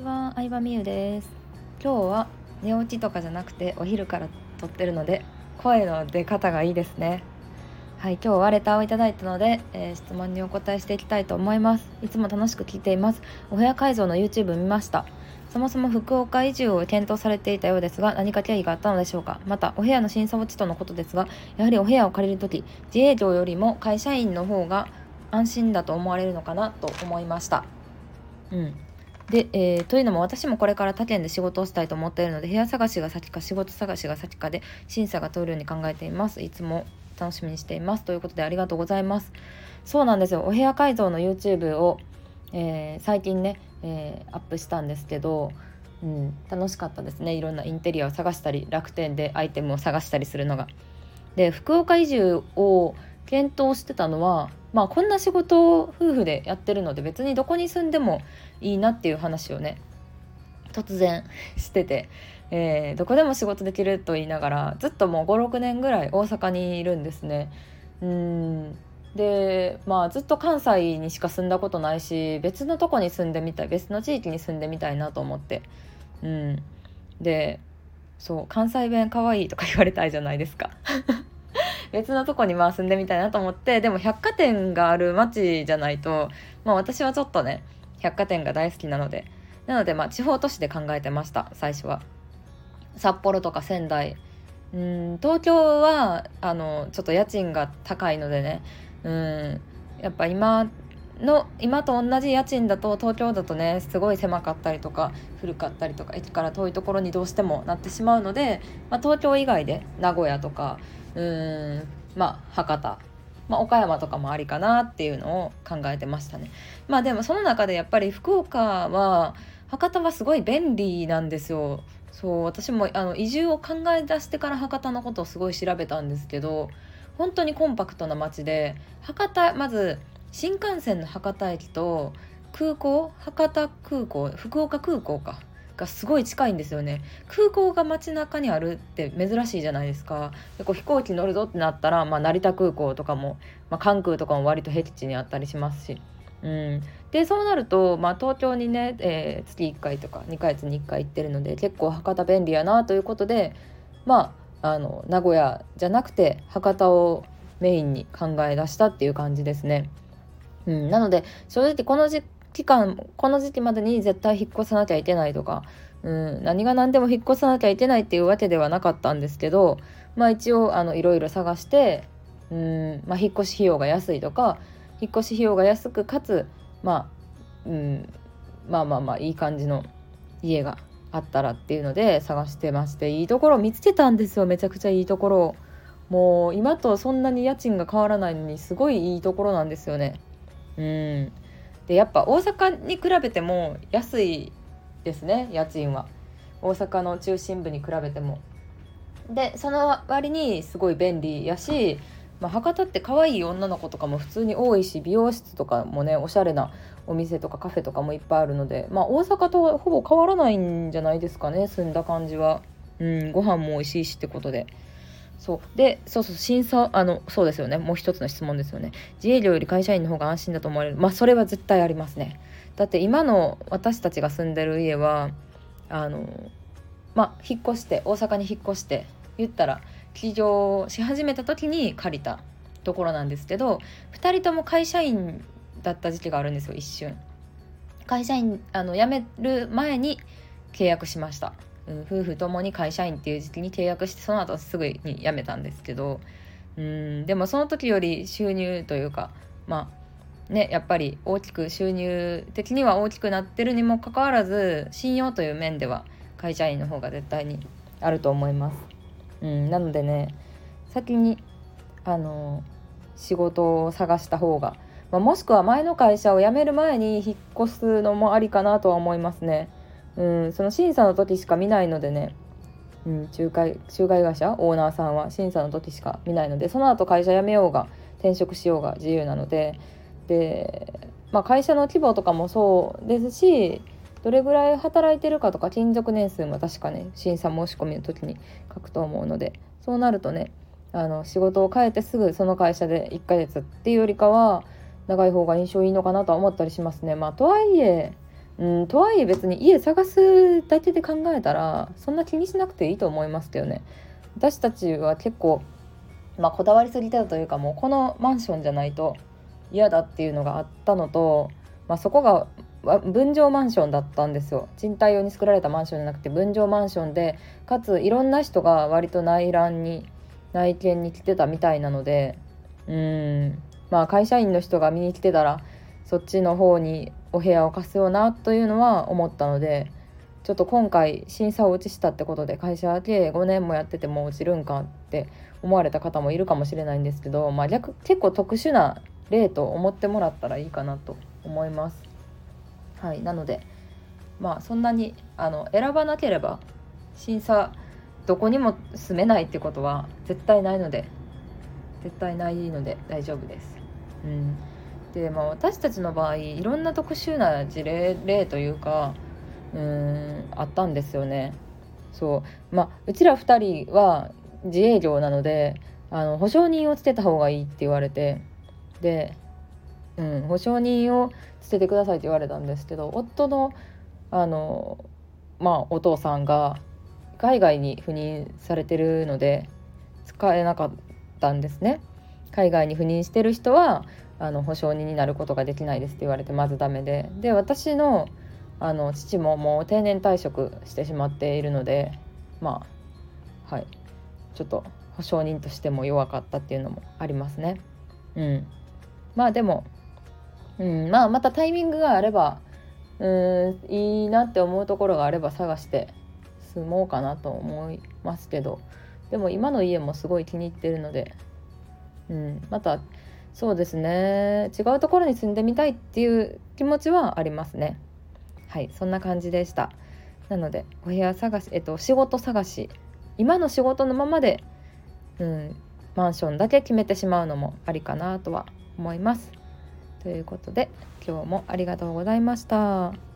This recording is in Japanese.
ちは、相葉美優です。今日は寝落ちとかじゃなくてお昼から撮ってるので声の出方がいいですね。はい、今日はレターをいただいたので、えー、質問にお答えしていきたいと思います。いつも楽しく聞いています。お部屋改造の YouTube 見ました。そもそも福岡移住を検討されていたようですが何か経緯があったのでしょうかまたお部屋の審査落ちとのことですがやはりお部屋を借りる時自営業よりも会社員の方が安心だと思われるのかなと思いましたうんで、えー、というのも私もこれから他県で仕事をしたいと思っているので部屋探しが先か仕事探しが先かで審査が通るように考えています。いつも楽しみにしています。ということでありがとうございます。そうなんですよ。お部屋改造の YouTube を、えー、最近ね、えー、アップしたんですけどうん、楽しかったですね。いろんなインテリアを探したり楽天でアイテムを探したりするのが。で福岡移住を検討してたのはまあこんな仕事を夫婦でやってるので別にどこに住んでもいいなっていう話をね突然してて、えー、どこでも仕事できると言いながらずっともう56年ぐらい大阪にいるんですね。うん。でまあずっと関西にしか住んだことないし別のとこに住んでみたい別の地域に住んでみたいなと思って。うん。でそう関西弁かわいいとか言われたいじゃないですか。別のとこにまあ住んでみたいなと思ってでも百貨店がある町じゃないと、まあ、私はちょっとね百貨店が大好きなのでなのでまあ地方都市で考えてました最初は。札幌とか仙台。うん東京はあのちょっと家賃が高いのでね。うんやっぱ今の今と同じ家賃だと東京だとねすごい狭かったりとか古かったりとか駅から遠いところにどうしてもなってしまうので、まあ、東京以外で名古屋とかうんまあ博多、まあ、岡山とかもありかなっていうのを考えてましたね。まあでもその中でやっぱり福岡は博多はすごい便利なんですよ。そう私もあの移住を考え出してから博多のことをすごい調べたんですけど本当にコンパクトな街で博多まず新幹線の博多駅と空港博多空港福岡空港かがすごい近いんですよね。空港が街中にあるって珍しいじゃないですか。でこう飛行機乗るぞってなったら、まあ、成田空港とかも、まあ、関空とかも割と僻地にあったりしますし、うん、でそうなると、まあ、東京にね、えー、月1回とか2ヶ月に1回行ってるので結構博多便利やなということでまああの名古屋じゃなくて博多をメインに考え出したっていう感じですね。うん、なので正直この時期間この時期までに絶対引っ越さなきゃいけないとか、うん、何が何でも引っ越さなきゃいけないっていうわけではなかったんですけどまあ一応あのいろいろ探して、うん。まあ、引っ越し費用が安いとか引っ越し費用が安くかつ、まあうん、まあまあまあいい感じの家があったらっていうので探してましていいところを見つけたんですよ。めちゃくちゃいいところを。もう今とそんなに家賃が変わらないのにすごいいいところなんですよね。うん。でやっぱ大阪に比べても安いですね家賃は。大阪の中心部に比べても。でその割にすごい便利やし、まあ、博多って可愛い女の子とかも普通に多いし美容室とかもねおしゃれなお店とかカフェとかもいっぱいあるので、まあ、大阪とほぼ変わらないんじゃないですかね住んだ感じは。うんご飯も美味しいしってことで。そう。でそうそう審査あのそうですよね。もう一つの質問ですよね。自営業より会社員の方が安心だと思われる。まあそれは絶対ありますね。だって今の私たちが住んでる家はあのまあ引っ越して大阪に引っ越して言ったら起業し始めた時に借りたところなんですけど2人とも会社員だった時期があるんですよ一瞬。会社員あの辞める前に契約しました。夫婦ともに会社員っていう時期に契約してその後すぐに辞めたんですけどうんでもその時より収入というかまあねやっぱり大きく収入的には大きくなってるにもかかわらず信用という面では会社員の方が絶対にあると思います。うん、なのでね先にあの仕事を探した方が、まあ、もしくは前の会社を辞める前に引っ越すのもありかなとは思いますね。うん、その審査の時しか見ないのでね、うん、仲介仲介会社？オーナーさんは。審査の時しか見ないのでその後会社辞めようが転職しようが自由なので。で、まあ、会社の規模とかもそうですしどれぐらい働いてるかとか勤続年数も確かね審査申し込みの時に書くと思うので。そうなるとねあの仕事を変えてすぐその会社で1ヶ月っていうよりかは長い方が印象いいのかなとは思ったりしますね。まあ、とはいえうん、とはいえ別に家探すだけで考えたらそんな気にしなくていいと思いますけどね。私たちは結構、まあ、こだわりすぎてたというかもうこのマンションじゃないと嫌だっていうのがあったのと、まあ、そこが分譲マンションだったんですよ。賃貸用に作られたマンションじゃなくて分譲マンションでかついろんな人が割と内覧に内見に来てたみたいなのでうんまあ会社員の人が見に来てたらそっちの方にお部屋を貸すようなというのは思ったのでちょっと今回審査を落ちしたってことで会社経営5年もやってても落ちるんかって思われた方もいるかもしれないんですけど、まあ、結構特殊な例と思ってもらったらいいかなと思います。はい、なのでまあそんなにあの選ばなければ審査どこにも住めないってことは絶対ないので絶対ないので大丈夫です。うんでまあ、私たちの場合いろんな特殊な事例例というかうんあったんですよね。そうまあうちら2人は自営業なのであの保証人をつけた方がいいって言われてで、うん、保証人をつけてくださいって言われたんですけど夫のあの、まあ、お父さんが海外に赴任されてるので使えなかったんですね。海外に赴任してる人はあの保証人になることができないですって言われてまずダメで。で私のあの父ももう定年退職してしまっているのでまあはい。ちょっと保証人としても弱かったっていうのもありますね。うん、まあでも、うん、まあまたタイミングがあればうんいいなって思うところがあれば探して住もうかなと思いますけど。でも今の家もすごい気に入ってるので、うん、またそうですね。違うところに住んでみたいっていう気持ちはありますね。はい。そんな感じでした。なのでお部屋探しえっと仕事探し。今の仕事のままで、うん、マンションだけ決めてしまうのもありかなとは思います。ということで今日もありがとうございました。